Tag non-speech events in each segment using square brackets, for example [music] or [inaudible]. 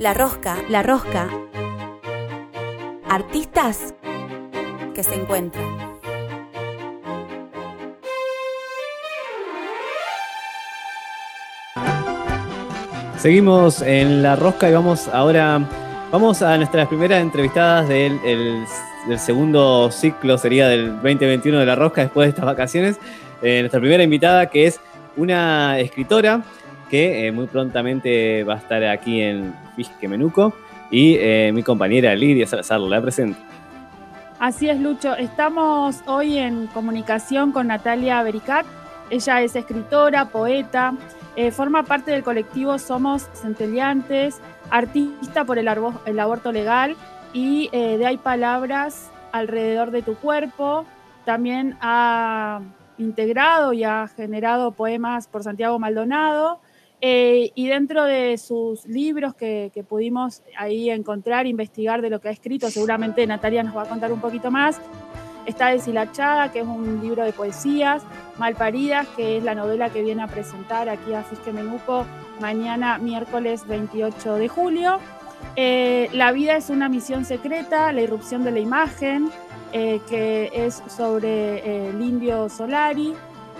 La Rosca, La Rosca, artistas que se encuentran. Seguimos en La Rosca y vamos ahora, vamos a nuestras primeras entrevistadas del, el- del segundo ciclo, sería del 2021 de La Rosca después de estas vacaciones. Eh, nuestra primera invitada que es una escritora que eh, muy prontamente va a estar aquí en Fisque Menuco y eh, mi compañera Lidia Salazar, la presento. Así es, Lucho. Estamos hoy en comunicación con Natalia Bericat. Ella es escritora, poeta, eh, forma parte del colectivo Somos Centelliantes, artista por el, aborto legal y de Hay Palabras alrededor de tu cuerpo. También ha integrado y ha generado poemas por Santiago Maldonado. Eh, y dentro de sus libros que, pudimos ahí encontrar, investigar de lo que ha escrito, seguramente Natalia nos va a contar un poquito más, está Deshilachada, que es un libro de poesías, Malparidas, que es la novela que viene a presentar aquí a Fisque Menuco mañana, miércoles 28 de julio. Eh, la vida es una misión secreta, la irrupción de la imagen, eh, que es sobre el indio Solari.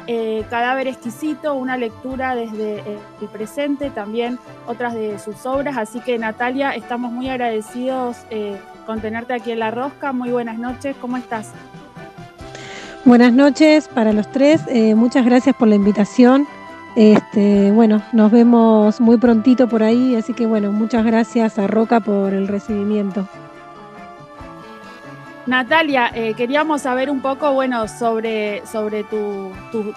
Eh, Cadáver exquisito, una lectura desde eh, el presente, también otras de sus obras. Así que Natalia, estamos muy agradecidos eh, con tenerte aquí en La Rosca. Muy buenas noches, ¿cómo estás? Buenas noches para los tres, eh, muchas gracias por la invitación. Este, bueno, nos vemos muy prontito por ahí, así que bueno, muchas gracias a Roca por el recibimiento. Natalia, eh, queríamos saber un poco, bueno, sobre, sobre tu, tu,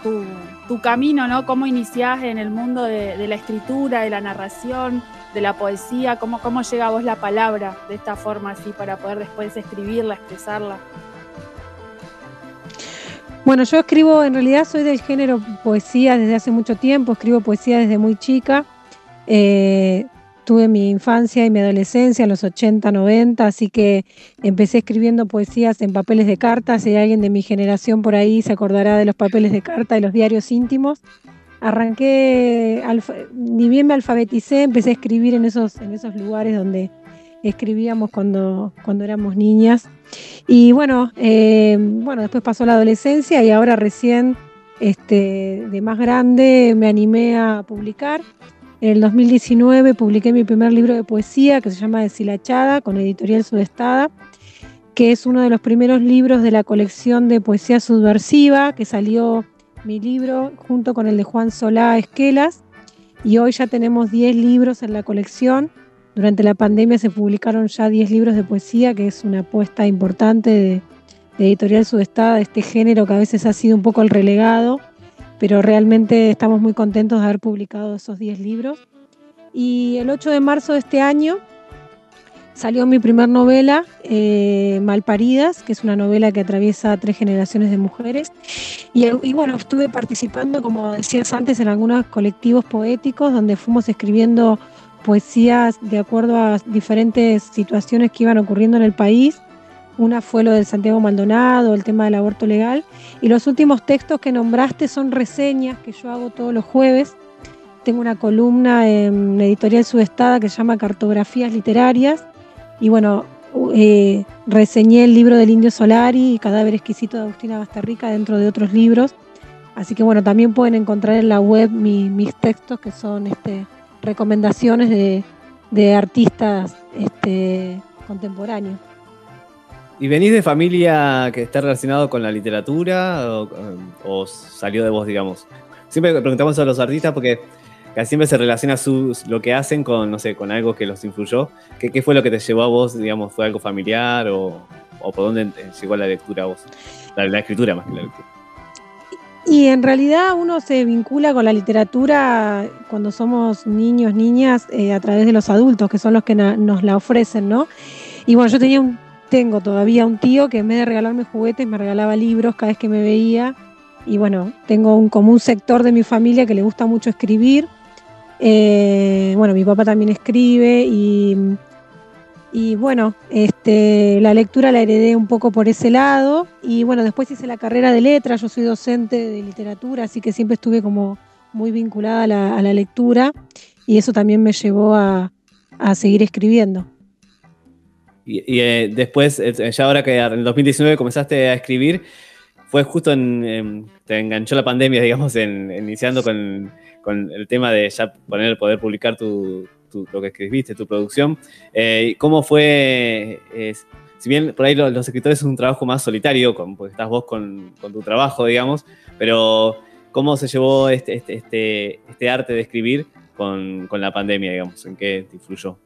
tu- camino, ¿no? Cómo iniciás en el mundo de, de la escritura, de la narración, de la poesía, cómo, cómo llega a vos la palabra de esta forma, así, para poder después escribirla, expresarla. Bueno, yo escribo, en realidad soy del género poesía desde hace mucho tiempo, escribo poesía desde muy chica. Eh, tuve mi infancia y mi adolescencia en los 80, 90, así que empecé escribiendo poesías en papeles de carta. Si hay alguien de mi generación por ahí se acordará de los papeles de carta y los diarios íntimos. Arranqué, ni bien me alfabeticé, empecé a escribir en esos, en esos lugares donde escribíamos cuando, cuando éramos niñas. Y bueno, eh, bueno, después pasó la adolescencia y ahora recién, este, de más grande, me animé a publicar. En el 2019 publiqué mi primer libro de poesía que se llama Deshilachada con Editorial Sudestada, que es uno de los primeros libros de la colección de poesía subversiva que salió mi libro junto con el de Juan Solá Esquelas. Y hoy ya tenemos 10 libros en la colección. Durante la pandemia se publicaron ya 10 libros de poesía, que es una apuesta importante de, Editorial Sudestada, de este género que a veces ha sido un poco el relegado, pero realmente estamos muy contentos de haber publicado esos 10 libros. Y el 8 de marzo de este año salió mi primer novela, eh, Malparidas, que es una novela que atraviesa tres generaciones de mujeres. Y, y bueno, estuve participando, como decías antes, en algunos colectivos poéticos donde fuimos escribiendo poesías de acuerdo a diferentes situaciones que iban ocurriendo en el país. Una fue lo del Santiago Maldonado, el tema del aborto legal. Y los últimos textos que nombraste son reseñas que yo hago todos los jueves. Tengo una columna en Editorial Sudestada que se llama Cartografías Literarias. Y bueno, eh, reseñé el libro del Indio Solari y Cadáver Exquisito de Agustina Bastarrica dentro de otros libros. Así que bueno, también pueden encontrar en la web mi- mis textos que son este, recomendaciones de, de artistas este, contemporáneos. ¿Y venís de familia que está relacionado con la literatura o, o salió de vos, digamos? Siempre preguntamos a los artistas porque siempre se relaciona sus, lo que hacen con, no sé, con algo que los influyó. ¿Qué, fue lo que te llevó a vos, digamos? ¿Fue algo familiar o, por dónde eh, llegó la lectura a vos? La, escritura más que la lectura. Y en realidad uno se vincula con la literatura cuando somos niños, niñas, eh, a través de los adultos, que son los que nos la ofrecen, ¿no? Y bueno, yo tenía un, tengo todavía un tío que en vez de regalarme juguetes me regalaba libros cada vez que me veía. Y bueno, tengo un, como un sector de mi familia que le gusta mucho escribir. Eh, bueno, mi papá también escribe y, y bueno, este, la lectura la heredé un poco por ese lado. Y bueno, después hice la carrera de letras, yo soy docente de literatura, así que siempre estuve como muy vinculada a la, a la lectura y eso también me llevó a, a seguir escribiendo. Y, eh, después, eh, ya ahora que en el 2019 comenzaste a escribir, fue justo en, te enganchó la pandemia, [laughs] digamos, en, iniciando con, el tema de ya poner, poder publicar tu, lo que escribiste, tu producción. Eh, ¿Cómo fue? si bien por ahí los, escritores es un trabajo más solitario, porque estás vos con, tu trabajo, digamos, pero ¿cómo se llevó este, este, este, este arte de escribir con, con, la pandemia, digamos? ¿En qué te influyó?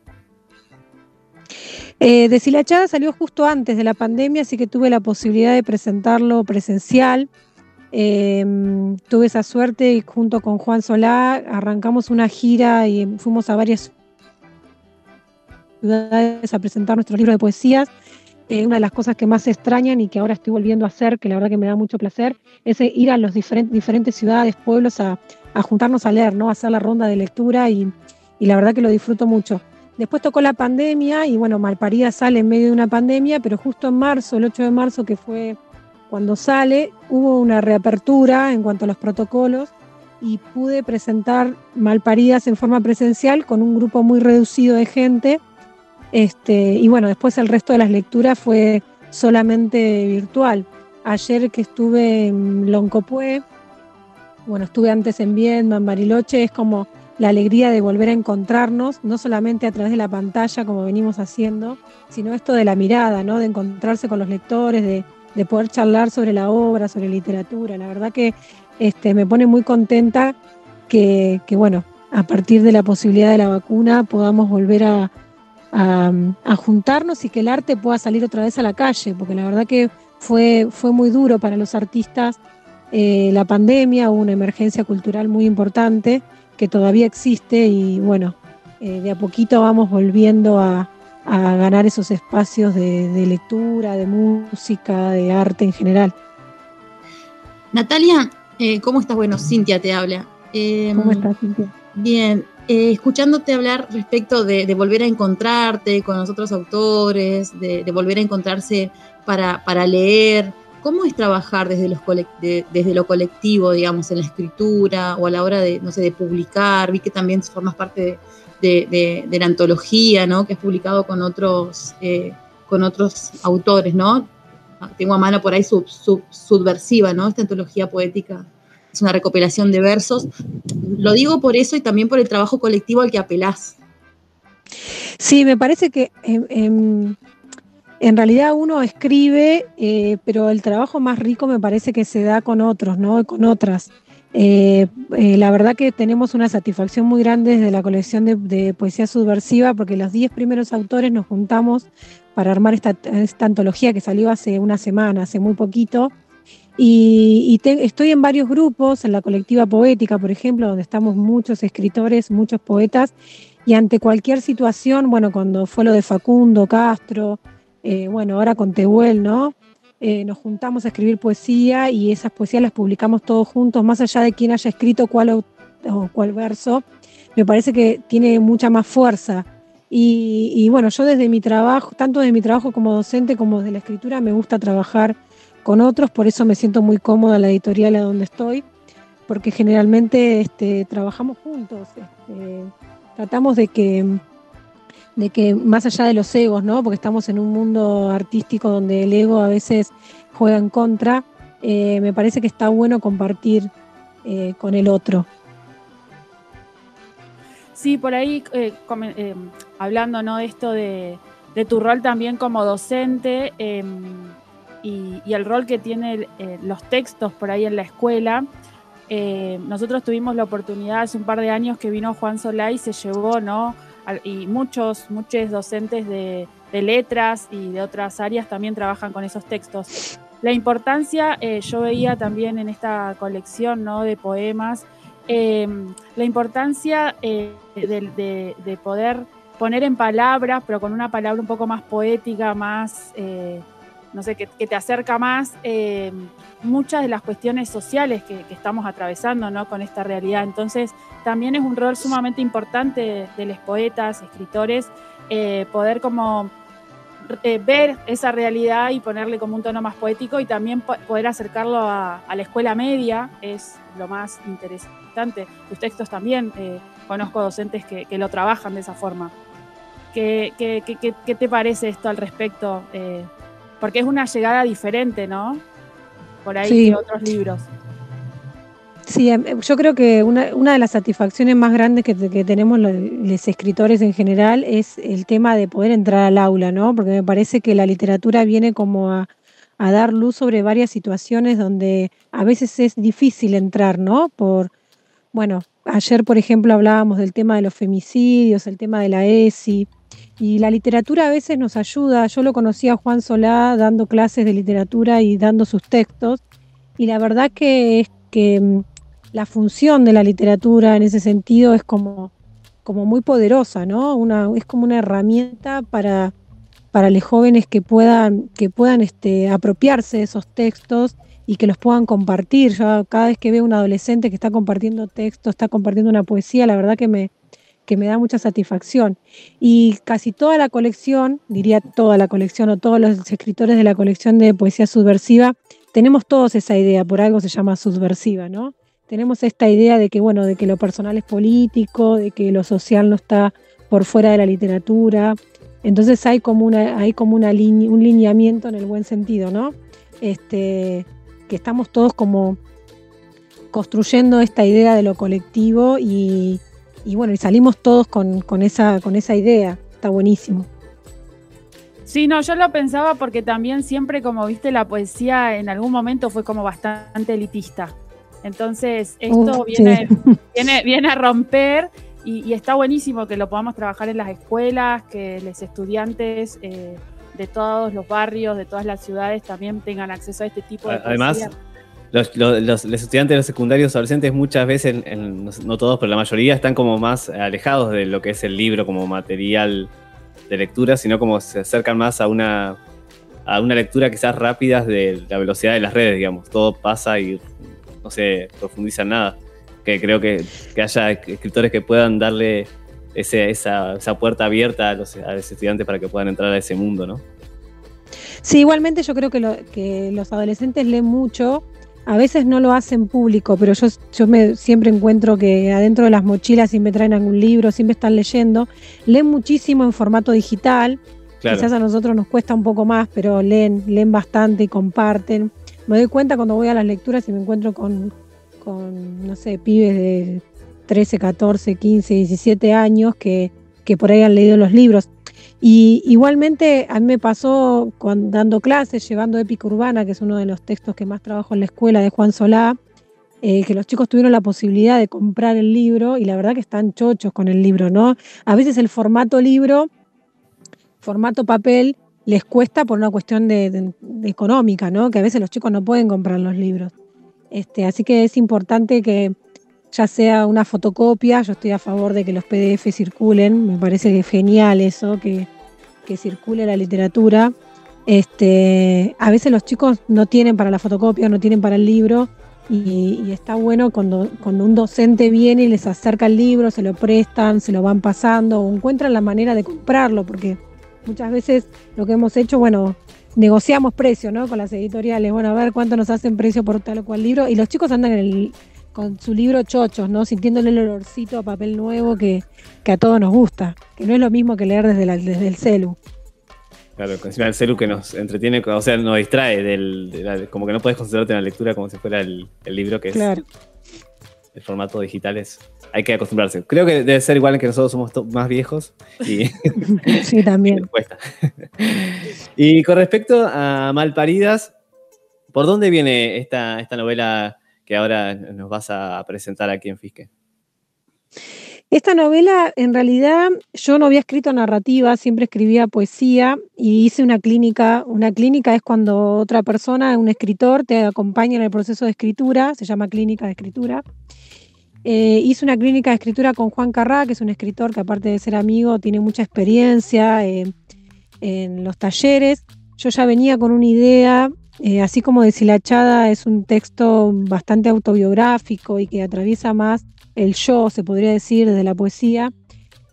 Eh, salió justo antes de la pandemia, así que tuve la posibilidad de presentarlo presencial. Em, tuve esa suerte y junto con Juan Solá arrancamos una gira y fuimos a varias ciudades a presentar nuestros libros de poesías. Eh, una de las cosas que más extrañan y que ahora estoy volviendo a hacer, que la verdad que me da mucho placer, es ir a las diferentes, diferentes ciudades, pueblos a, juntarnos a leer, ¿no? a hacer la ronda de lectura y la verdad que lo disfruto mucho. Después tocó la pandemia y bueno, Malparida sale en medio de una pandemia, pero justo en marzo, el 8 de marzo, que fue cuando sale, hubo una reapertura en cuanto a los protocolos y pude presentar Malparidas en forma presencial con un grupo muy reducido de gente. Este, y bueno, después el resto de las lecturas fue solamente virtual. Ayer que estuve en Loncopué, bueno, estuve antes en Viedma, en Bariloche, es como la alegría de volver a encontrarnos, no solamente a través de la pantalla como venimos haciendo, sino esto de la mirada, ¿no? de encontrarse con los lectores, de, poder charlar sobre la obra, sobre literatura. La verdad que este, me pone muy contenta que, bueno, a partir de la posibilidad de la vacuna podamos volver a, juntarnos y que el arte pueda salir otra vez a la calle, porque la verdad que fue, fue muy duro para los artistas eh, la pandemia, hubo una emergencia cultural muy importante que todavía existe y bueno, eh, de a poquito vamos volviendo a, ganar esos espacios de, lectura, de música, de arte en general. Natalia, eh, ¿cómo estás? Bueno, Cintia te habla. Em, ¿Cómo estás, Cintia? Bien, eh, escuchándote hablar respecto de, volver a encontrarte con los otros autores, de, volver a encontrarse para, para leer, ¿Cómo es trabajar desde, lo colectivo, digamos, en la escritura o a la hora de, no sé, de publicar? Vi que también formas parte de, la antología, ¿no? Que has publicado con otros, eh, con otros autores, ¿no? Tengo a mano por ahí sub, subversiva, ¿no? Esta antología poética es una recopilación de versos. Lo digo por eso y también por el trabajo colectivo al que apelás. Sí, me parece que en realidad uno escribe, eh, pero el trabajo más rico me parece que se da con otros, ¿no? Con otras. Eh, eh, la verdad que tenemos una satisfacción muy grande desde la colección de, poesía subversiva, porque los 10 primeros autores nos juntamos para armar esta, antología que salió hace una semana, hace muy poquito. Y, estoy en varios grupos, en la colectiva poética, por ejemplo, donde estamos muchos escritores, muchos poetas, y ante cualquier situación, bueno, cuando fue lo de Facundo, Castro, eh, bueno, ahora con Tehuel, ¿no? Eh, nos juntamos a escribir poesía y esas poesías las publicamos todos juntos, más allá de quién haya escrito cuál o, cuál verso, me parece que tiene mucha más fuerza. Y, bueno, yo desde mi trabajo, tanto de mi trabajo como docente como de la escritura, me gusta trabajar con otros, por eso me siento muy cómoda en la editorial a donde estoy, porque generalmente este, trabajamos juntos, este, tratamos de que de que más allá de los egos, ¿no? Porque estamos en un mundo artístico donde el ego a veces juega en contra, eh, me parece que está bueno compartir eh, con el otro. Sí, por ahí eh, hablando ¿no? de esto de, tu rol también como docente em, y, y, el rol que tienen los textos por ahí en la escuela. nosotros tuvimos la oportunidad hace un par de años que vino Juan Solá y se llevó, ¿no? Y muchos, muchos docentes de, letras y de otras áreas también trabajan con esos textos. La importancia, eh, yo veía también en esta colección ¿no? de poemas, em, la importancia eh, de, poder poner en palabras, pero con una palabra un poco más poética, más, eh, no sé, que, te acerca más em, muchas de las cuestiones sociales que, estamos atravesando ¿no? con esta realidad. Entonces, también es un rol sumamente importante de, los poetas, escritores, eh, poder como eh, ver esa realidad y ponerle como un tono más poético y también poder acercarlo a, la escuela media es lo más interesante. Tus textos también, eh, conozco docentes que, lo trabajan de esa forma. ¿Qué, qué, qué, qué te parece esto al respecto? Eh, porque es una llegada diferente, ¿no? Por ahí Sí. que otros libros. Sí, em, yo creo que una, una de las satisfacciones más grandes que, que tenemos lo- los escritores en general es el tema de poder entrar al aula, ¿no? Porque me parece que la literatura viene como a, a dar luz sobre varias situaciones donde a veces es difícil entrar, ¿no? Por, bueno, ayer, por ejemplo, hablábamos del tema de los femicidios, el tema de la ESI, y la literatura a veces nos ayuda. Yo lo conocí a Juan Solá dando clases de literatura y dando sus textos, y la verdad que es que mm, la función de la literatura en ese sentido es como, como muy poderosa, ¿no? Una, es como una herramienta para, para los jóvenes que puedan, que puedan este, apropiarse de esos textos y que los puedan compartir. Yo cada vez que veo un adolescente que está compartiendo texto, está compartiendo una poesía, la verdad que me, que me da mucha satisfacción. Y casi toda la colección, diría toda la colección o todos los escritores de la colección de poesía subversiva, tenemos todos esa idea, por algo se llama subversiva, ¿no? Tenemos esta idea de que, bueno, de que lo personal es político, de que lo social no está por fuera de la literatura. Entonces hay como una, hay como una un lineamiento en el buen sentido, ¿no? Este, que estamos todos como construyendo esta idea de lo colectivo y, y bueno, y salimos todos con, con esa, con esa idea. Está buenísimo. Sí, no, yo lo pensaba porque también siempre, como viste, la poesía en algún momento fue como bastante elitista. Entonces, esto Uh, viene, [laughs] viene, viene a romper y, y está buenísimo que lo podamos trabajar en las escuelas, que los estudiantes eh, de todos los barrios, de todas las ciudades también tengan acceso a este tipo de Además, poesía. Los, los- los- los estudiantes de los secundarios adolescentes muchas veces, no todos, pero la mayoría están como más alejados de lo que es el libro como material de lectura, sino como se acercan más a una, a una lectura quizás rápida de la velocidad de las redes, digamos. Todo pasa y no se profundiza en nada. Que creo que, que haya escritores que puedan darle ese- esa, esa puerta abierta a los, a los estudiantes para que puedan entrar a ese mundo, ¿no? Sí, igualmente yo creo que los adolescentes leen mucho. A veces no lo hacen público, pero yo, yo me siempre encuentro que adentro de las mochilas siempre traen algún libro, siempre están leyendo. Leen muchísimo en formato digital. Claro. Quizás a nosotros nos cuesta un poco más, pero leen, leen bastante y comparten. Me doy cuenta cuando voy a las lecturas y me encuentro con, con no sé, pibes de 13, 14, 15, 17 años que, que por ahí han leído los libros. Y igualmente a mí me pasó cuando, dando clases, llevando Épica Urbana, que es uno de los textos que más trabajo en la escuela de Juan Solá, eh, que los chicos tuvieron la posibilidad de comprar el libro y la verdad que están chochos con el libro, ¿no? A veces el formato libro, formato papel, les cuesta por una cuestión de económica, ¿no? Que a veces los chicos no pueden comprar los libros. Este, así que es importante que ya sea una fotocopia, yo estoy a favor de que los PDF circulen, me parece genial eso, que, que circule la literatura. Este, a veces los chicos no tienen para la fotocopia, no tienen para el libro, y, y está bueno cuando, cuando un docente viene y les acerca el libro, se lo prestan, se lo van pasando, o encuentran la manera de comprarlo, porque muchas veces lo que hemos hecho, bueno, negociamos precio, ¿no? Con las editoriales, bueno, a ver cuánto nos hacen precio por tal o cual libro, y los chicos andan en el, con su libro chochos, ¿no? Sintiéndole el olorcito a papel nuevo que, que a todos nos gusta, que no es lo mismo que leer desde, la- desde el celu. Claro, encima del celu que nos entretiene, o sea, nos distrae del, de la- como que no puedes concentrarte en la lectura como si fuera el, el libro que es Claro. el formato digital es hay que acostumbrarse. Creo que debe ser igual en que nosotros somos más viejos y [laughs] Sí, también. [laughs] y con respecto a Malparidas, ¿por dónde viene esta, esta novela que ahora nos vas a presentar aquí en Fisque? Esta novela, en realidad, yo no había escrito narrativa, siempre escribía poesía y hice una clínica. Una clínica es cuando otra persona, un escritor, te acompaña en el proceso de escritura, se llama clínica de escritura. Eh, hice una clínica de escritura con Juan Carrá, que es un escritor que aparte de ser amigo, tiene mucha experiencia eh, en los talleres. Yo ya venía con una idea, eh, así como Deshilachada es un texto bastante autobiográfico y que atraviesa más el yo, se podría decir, de la poesía.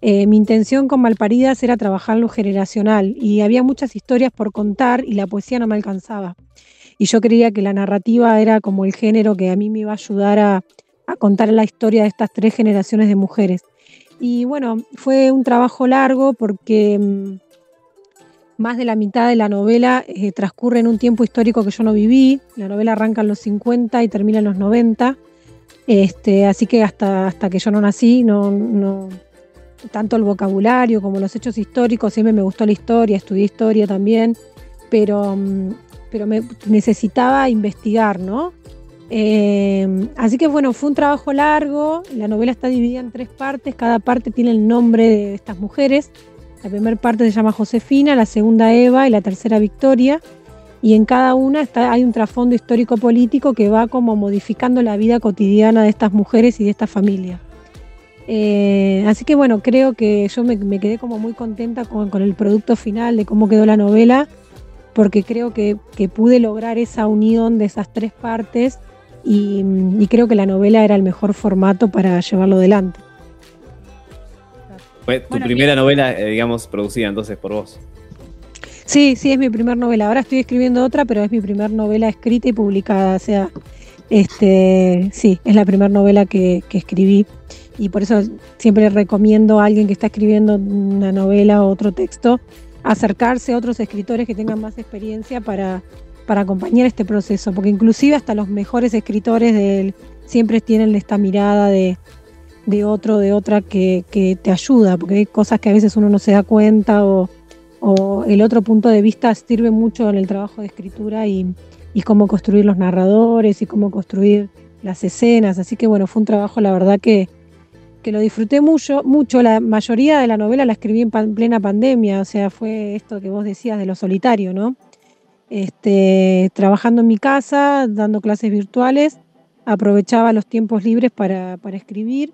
Eh, mi intención con Malparidas era trabajar lo generacional y había muchas historias por contar y la poesía no me alcanzaba. Y yo creía que la narrativa era como el género que a mí me iba a ayudar a, a contar la historia de estas tres generaciones de mujeres. Y bueno, fue un trabajo largo porque mm, más de la mitad de la novela eh, transcurre en un tiempo histórico que yo no viví. La novela arranca en los 50 y termina en los 90. Este, así que hasta, hasta que yo no nací, no, no, tanto el vocabulario como los hechos históricos, siempre me gustó la historia, estudié historia también, pero, mm, pero me necesitaba investigar, ¿no? Eh, así que bueno, fue un trabajo largo, la novela está dividida en tres partes, cada parte tiene el nombre de estas mujeres, la primera parte se llama Josefina, la segunda Eva y la tercera Victoria, y en cada una está, hay un trasfondo histórico-político que va como modificando la vida cotidiana de estas mujeres y de esta familia. Eh, así que bueno, creo que yo me, quedé como muy contenta con, el producto final de cómo quedó la novela, porque creo que, pude lograr esa unión de esas tres partes y, creo que la novela era el mejor formato para llevarlo adelante. Fue tu primera novela, eh, digamos, producida entonces por vos. Sí, sí, es mi primera novela. Ahora estoy escribiendo otra, pero es mi primera novela escrita y publicada. O sea, este, sí, es la primera novela que, que escribí y por eso siempre recomiendo a alguien que está escribiendo una novela o otro texto acercarse a otros escritores que tengan más experiencia para, para acompañar este proceso, porque inclusive hasta los mejores escritores de siempre tienen esta mirada de, de otro, de otra que, que, te ayuda, porque hay cosas que a veces uno no se da cuenta o, o el otro punto de vista sirve mucho en el trabajo de escritura y, y cómo construir los narradores y cómo construir las escenas, así que bueno, fue un trabajo la verdad que, que lo disfruté mucho, mucho. La mayoría de la novela la escribí en plena pandemia, o sea, fue esto que vos decías de lo solitario, ¿no? Este, trabajando en mi casa, dando clases virtuales, aprovechaba los tiempos libres para, escribir.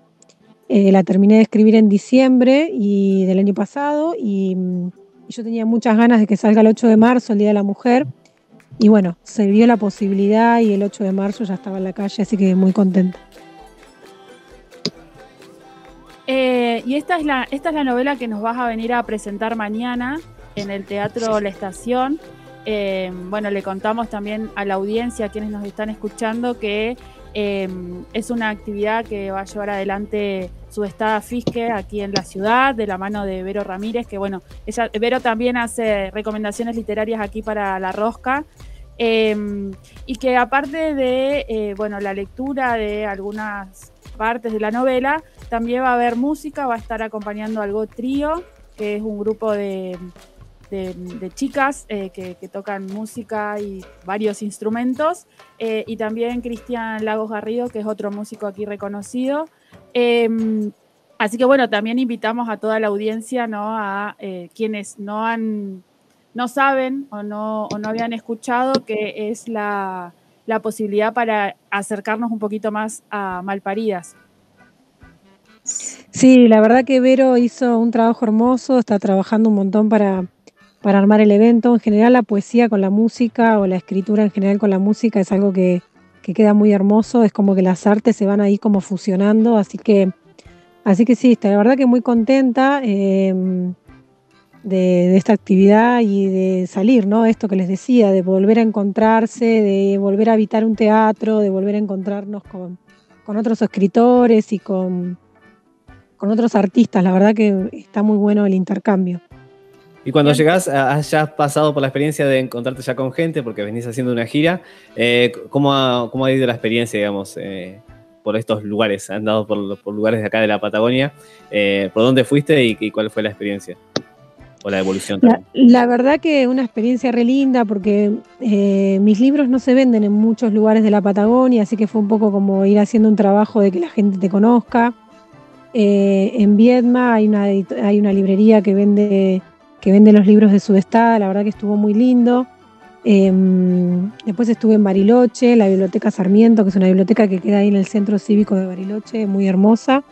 Eh, la terminé de escribir en diciembre y del año pasado y, y, yo tenía muchas ganas de que salga el 8 de marzo, el Día de la Mujer. Y bueno, se vio la posibilidad y el 8 de marzo ya estaba en la calle, así que muy contenta. Eh, y esta es, la, esta es la novela que nos vas a venir a presentar mañana en el Teatro La Estación. Eh, bueno, le contamos también a la audiencia, a quienes nos están escuchando, que eh, es una actividad que va a llevar adelante su estada Fisque aquí en la ciudad, de la mano de Vero Ramírez, que bueno, ella, Vero también hace recomendaciones literarias aquí para La Rosca. y que aparte de bueno, la lectura de algunas partes de la novela, también va a haber música, va a estar acompañando algo trío, que es un grupo de, chicas eh, que, tocan música y varios instrumentos, eh, y también Cristian Lagos Garrido, que es otro músico aquí reconocido. Em, así que bueno, también invitamos a toda la audiencia, ¿no? A eh, quienes no han, no saben o no, no habían escuchado que es la, la posibilidad para acercarnos un poquito más a Malparidas. Sí, la verdad que Vero hizo un trabajo hermoso, está trabajando un montón para, para armar el evento. En general la poesía con la música o la escritura en general con la música es algo que, queda muy hermoso, es como que las artes se van ahí como fusionando, así que, así que sí, la verdad que muy contenta em, de, esta actividad y de salir, ¿no? Esto que les decía, de volver a encontrarse, de volver a habitar un teatro, de volver a encontrarnos con, otros escritores y con otros artistas. La verdad que está muy bueno el intercambio. Y cuando llegás, has pasado por la experiencia de encontrarte ya con gente, porque venís haciendo una gira. Eh, ¿cómo, ha, ¿cómo, ha, ido la experiencia, digamos, eh, por estos lugares? ¿Han dado por, lugares de acá de la Patagonia? Eh, ¿Por dónde fuiste y, cuál fue la experiencia? O la evolución también. La, verdad que una experiencia re linda, porque mis libros no se venden en muchos lugares de la Patagonia, así que fue un poco como ir haciendo un trabajo de que la gente te conozca. Eh, en Viedma hay una, hay una librería que vende, que vende los libros de Sudestada, la verdad que estuvo muy lindo. Em, después estuve en Bariloche, la Biblioteca Sarmiento, que es una biblioteca que queda ahí en el centro cívico de Bariloche, muy hermosa.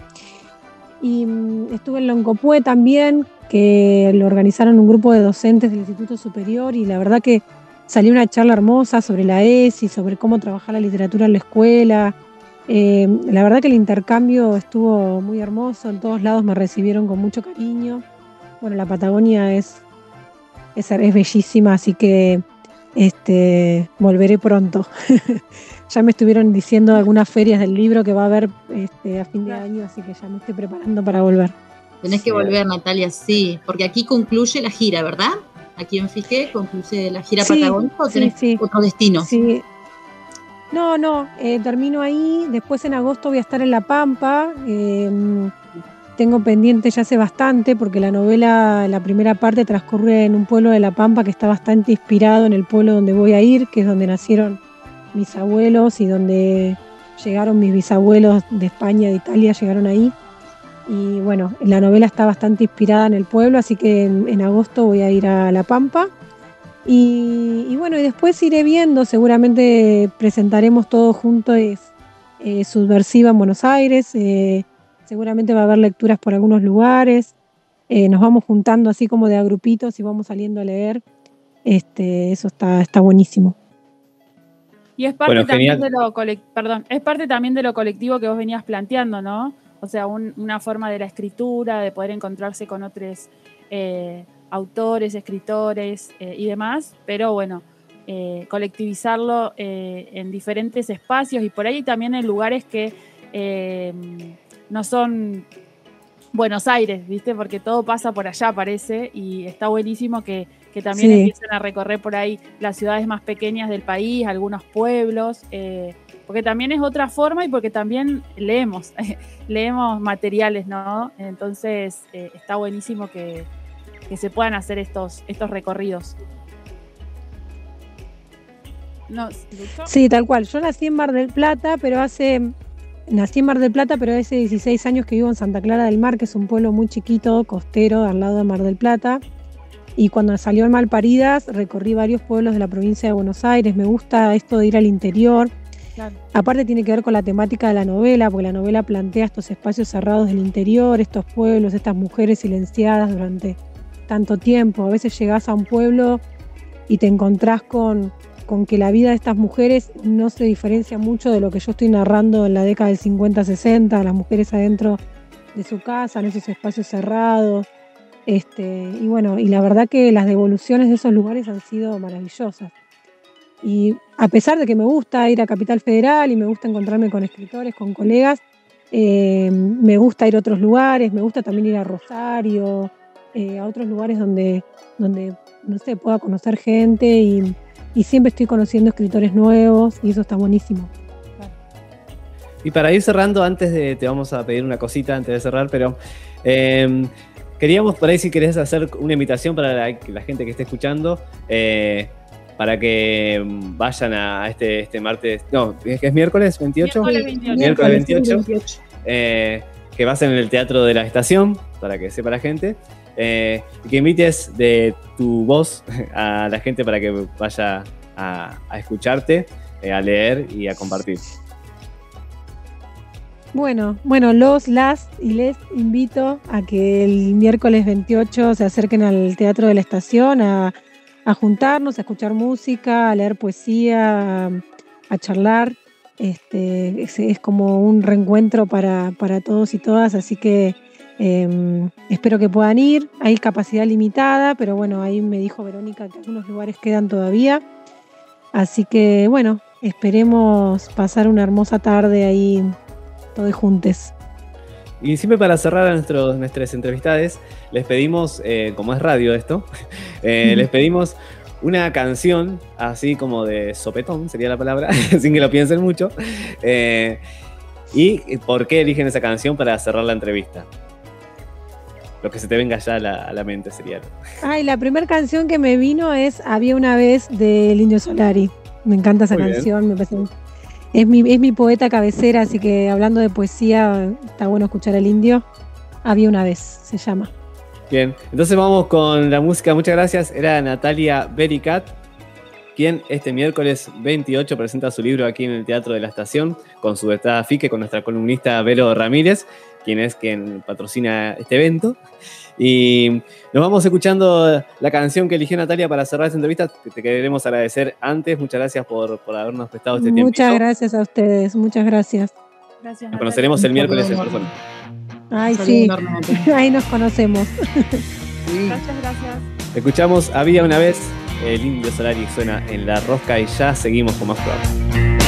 Y mm, estuve en Loncopué también, que lo organizaron un grupo de docentes del Instituto Superior y la verdad que salió una charla hermosa sobre la ESI, sobre cómo trabajar la literatura en la escuela, eh, la verdad que el intercambio estuvo muy hermoso, en todos lados me recibieron con mucho cariño. Bueno, la Patagonia es, es, bellísima, así que este, volveré pronto. [laughs] ya me estuvieron diciendo algunas ferias del libro que va a haber este, a fin de año, así que ya me estoy preparando para volver. Tenés que volver, Natalia, sí, porque aquí concluye la gira, ¿verdad? Aquí en Fijé concluye la gira patagónica o tenés otro destino. Sí. No, no, eh, termino ahí. Después en agosto voy a estar en La Pampa. Em, tengo pendiente ya hace bastante porque la novela, la primera parte transcurre en un pueblo de La Pampa que está bastante inspirado en el pueblo donde voy a ir, que es donde nacieron mis abuelos y donde llegaron mis bisabuelos de España, de Italia, llegaron ahí. Y bueno, la novela está bastante inspirada en el pueblo, así que en, agosto voy a ir a La Pampa. Y, bueno, y después iré viendo, seguramente presentaremos todo junto, es eh, Subversiva en Buenos Aires, eh, seguramente va a haber lecturas por algunos lugares, eh, nos vamos juntando así como de a grupitos y vamos saliendo a leer, este, eso está, está buenísimo. Y es parte también de lo perdón, es parte también de lo colectivo que vos venías planteando, ¿no? O sea, una forma de la escritura, de poder encontrarse con otros eh, autores, escritores eh, y demás, pero bueno, eh, colectivizarlo en diferentes espacios y por ahí también en lugares que no son Buenos Aires, ¿viste? Porque todo pasa por allá, parece, y está buenísimo que, también empiecen a recorrer por ahí las ciudades más pequeñas del país, algunos pueblos porque también es otra forma y porque también leemos, [laughs] leemos materiales, ¿no? Entonces eh, está buenísimo que, se puedan hacer estos, estos recorridos. sí, tal cual. Yo nací en Mar del Plata, pero hace. Nací en Mar del Plata, pero hace 16 años que vivo en Santa Clara del Mar, que es un pueblo muy chiquito, costero, al lado de Mar del Plata. Y cuando salió en Malparidas, recorrí varios pueblos de la provincia de Buenos Aires. Me gusta esto de ir al interior, Aparte tiene que ver con la temática de la novela, porque la novela plantea estos espacios cerrados del interior, estos pueblos, estas mujeres silenciadas durante tanto tiempo. A veces llegás a un pueblo y te encontrás con, con que la vida de estas mujeres no se diferencia mucho de lo que yo estoy narrando en la década del 50-60, las mujeres adentro de su casa, en esos espacios cerrados. Este, y bueno, y la verdad que las devoluciones de esos lugares han sido maravillosas. Y a pesar de que me gusta ir a Capital Federal y me gusta encontrarme con escritores, con colegas, eh, me gusta ir a otros lugares, me gusta también ir a Rosario, eh, a otros lugares donde, donde, no sé, pueda conocer gente y, siempre estoy conociendo escritores nuevos y eso está buenísimo. Y para ir cerrando, antes de, te vamos a pedir una cosita antes de cerrar, pero eh, queríamos por ahí si querés hacer una invitación para la, gente que esté escuchando para que vayan a este, este martes, no, es que es miércoles 28. Miércoles 28. Eh, que vas en el Teatro de la Estación, para que sepa la gente. Eh, que invites de tu voz [laughs] a la gente para que vaya a, escucharte, eh, a leer y a compartir. Bueno, bueno, los, las y les invito a que el miércoles 28 se acerquen al Teatro de la Estación a a juntarnos, a escuchar música, a leer poesía, a, charlar. Este, es, como un reencuentro para, todos y todas, así que em, espero que puedan ir. Hay capacidad limitada, pero bueno, ahí me dijo Verónica que algunos lugares quedan todavía. Así que bueno, esperemos pasar una hermosa tarde ahí todos juntos. Y siempre para cerrar a nuestros, nuestras entrevistades, les pedimos, eh, como es radio esto, [laughs] eh, les pedimos una canción así como de sopetón, sería la palabra, [laughs] sin que lo piensen mucho. Eh, ¿Y por qué eligen esa canción para cerrar la entrevista? Lo que se te venga ya a la, mente sería. Ay, la primera canción que me vino es Había una vez del Indio Solari. Me encanta esa canción, me parece es mi, es mi poeta cabecera, así que hablando de poesía, está bueno escuchar al indio. Había una vez, se llama. Bien, entonces vamos con la música. Muchas gracias. Era Natalia Bericat, quien este miércoles 28 presenta su libro aquí en el Teatro de la Estación con su FICE, con nuestra columnista Vero Ramírez, quien es quien patrocina este evento. Y nos vamos escuchando la canción que eligió Natalia para cerrar esta entrevista. Te queremos agradecer antes. Muchas gracias por, habernos prestado este tiempo. Muchas gracias a ustedes. Muchas gracias. Gracias. Nos conoceremos el miércoles en persona. Ay, sí. [laughs] Ahí nos conocemos. Gracias, gracias. Escuchamos Había una vez. El indio Solari suena en la rosca y ya seguimos con más programas.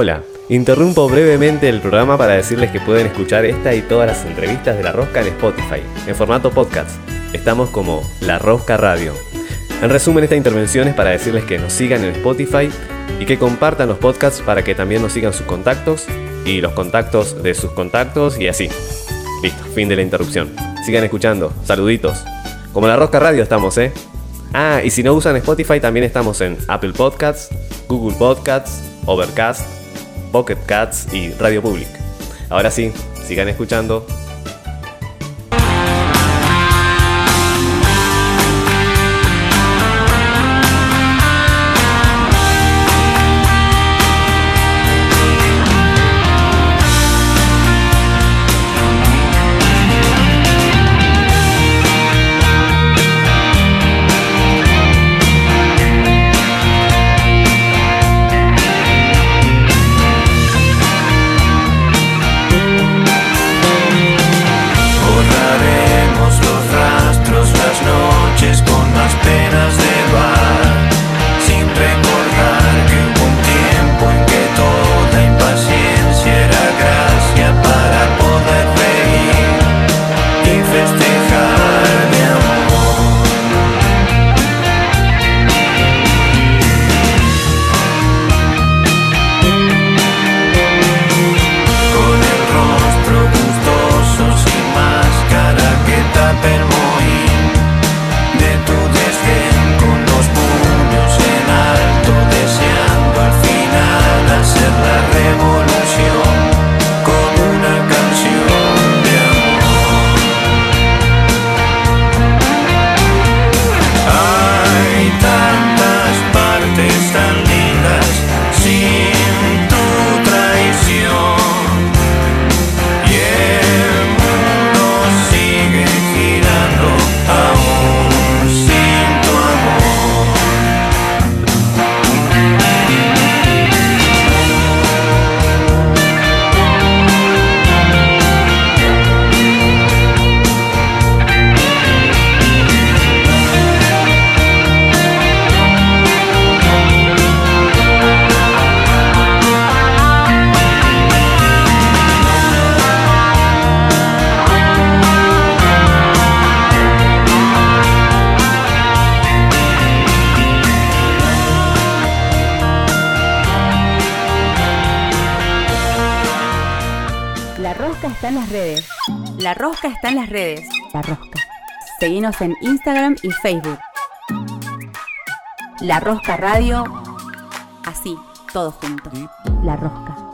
Hola, interrumpo brevemente el programa para decirles que pueden escuchar esta y todas las entrevistas de La Rosca en Spotify, en formato podcast. Estamos como La Rosca Radio. En resumen, esta intervención es para decirles que nos sigan en Spotify y que compartan los podcasts para que también nos sigan sus contactos y los contactos de sus contactos y así. Listo, fin de la interrupción. Sigan escuchando, saluditos. Como La Rosca Radio estamos, ¿eh? Ah, y si no usan Spotify, también estamos en Apple Podcasts, Google Podcasts, Overcast, Pocket Cats y Radio Public. Ahora sí, sigan escuchando. Redes. La rosca. Seguinos en Instagram y Facebook. La Rosca Radio. Así, todo junto. La rosca.